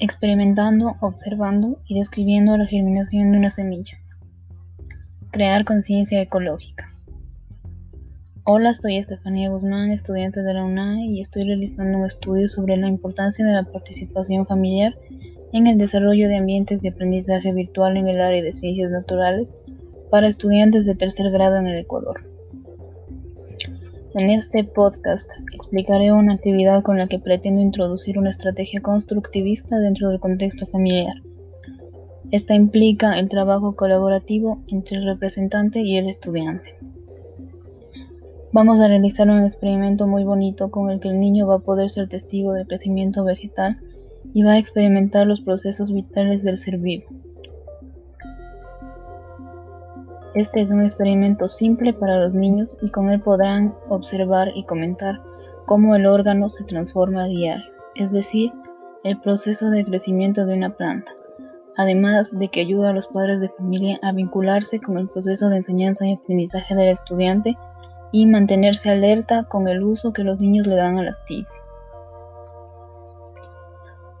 experimentando, observando y describiendo la germinación de una semilla. Crear conciencia ecológica. Hola, soy Estefanía Guzmán, estudiante de la UNAE y estoy realizando un estudio sobre la importancia de la participación familiar en el desarrollo de ambientes de aprendizaje virtual en el área de ciencias naturales para estudiantes de tercer grado en el Ecuador. En este podcast explicaré una actividad con la que pretendo introducir una estrategia constructivista dentro del contexto familiar. Esta implica el trabajo colaborativo entre el representante y el estudiante. Vamos a realizar un experimento muy bonito con el que el niño va a poder ser testigo del crecimiento vegetal y va a experimentar los procesos vitales del ser vivo. Este es un experimento simple para los niños y con él podrán observar y comentar cómo el órgano se transforma a diario, es decir, el proceso de crecimiento de una planta, además de que ayuda a los padres de familia a vincularse con el proceso de enseñanza y aprendizaje del estudiante y mantenerse alerta con el uso que los niños le dan a las TIC.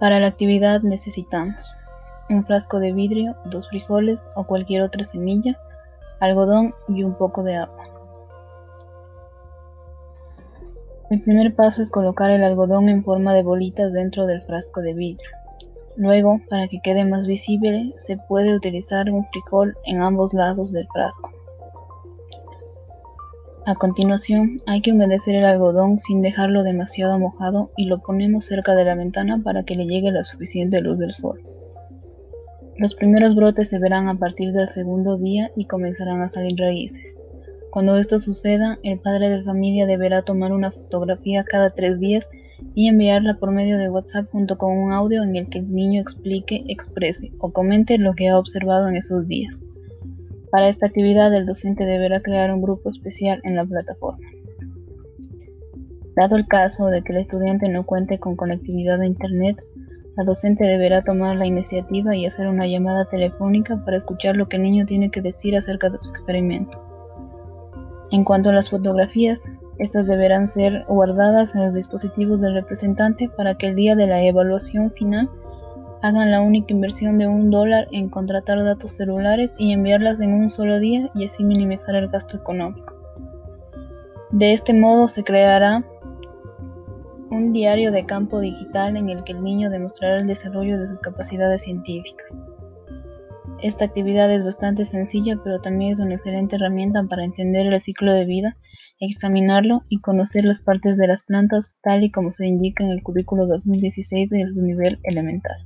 Para la actividad necesitamos un frasco de vidrio, dos frijoles o cualquier otra semilla, algodón y un poco de agua. El primer paso es colocar el algodón en forma de bolitas dentro del frasco de vidrio. Luego, para que quede más visible, se puede utilizar un frijol en ambos lados del frasco. A continuación, hay que humedecer el algodón sin dejarlo demasiado mojado y lo ponemos cerca de la ventana para que le llegue la suficiente luz del sol. Los primeros brotes se verán a partir del segundo día y comenzarán a salir raíces. Cuando esto suceda, el padre de familia deberá tomar una fotografía cada tres días y enviarla por medio de WhatsApp junto con un audio en el que el niño explique, exprese o comente lo que ha observado en esos días. Para esta actividad el docente deberá crear un grupo especial en la plataforma. Dado el caso de que el estudiante no cuente con conectividad a Internet, la docente deberá tomar la iniciativa y hacer una llamada telefónica para escuchar lo que el niño tiene que decir acerca de su experimento. En cuanto a las fotografías, estas deberán ser guardadas en los dispositivos del representante para que el día de la evaluación final hagan la única inversión de un dólar en contratar datos celulares y enviarlas en un solo día y así minimizar el gasto económico. De este modo se creará diario de campo digital en el que el niño demostrará el desarrollo de sus capacidades científicas. Esta actividad es bastante sencilla, pero también es una excelente herramienta para entender el ciclo de vida, examinarlo y conocer las partes de las plantas tal y como se indica en el currículo 2016 del nivel elemental.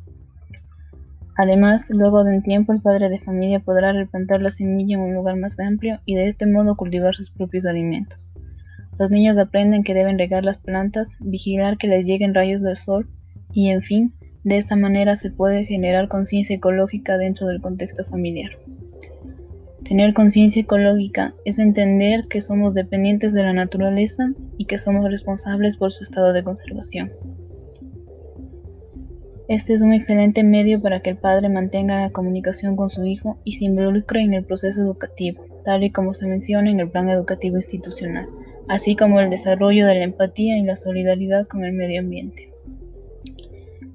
Además, luego de un tiempo el padre de familia podrá replantar la semilla en un lugar más amplio y de este modo cultivar sus propios alimentos. Los niños aprenden que deben regar las plantas, vigilar que les lleguen rayos del sol y, en fin, de esta manera se puede generar conciencia ecológica dentro del contexto familiar. Tener conciencia ecológica es entender que somos dependientes de la naturaleza y que somos responsables por su estado de conservación. Este es un excelente medio para que el padre mantenga la comunicación con su hijo y se involucre en el proceso educativo, tal y como se menciona en el plan educativo institucional así como el desarrollo de la empatía y la solidaridad con el medio ambiente.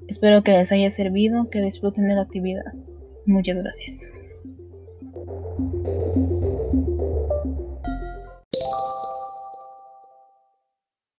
Espero que les haya servido, que disfruten de la actividad. Muchas gracias.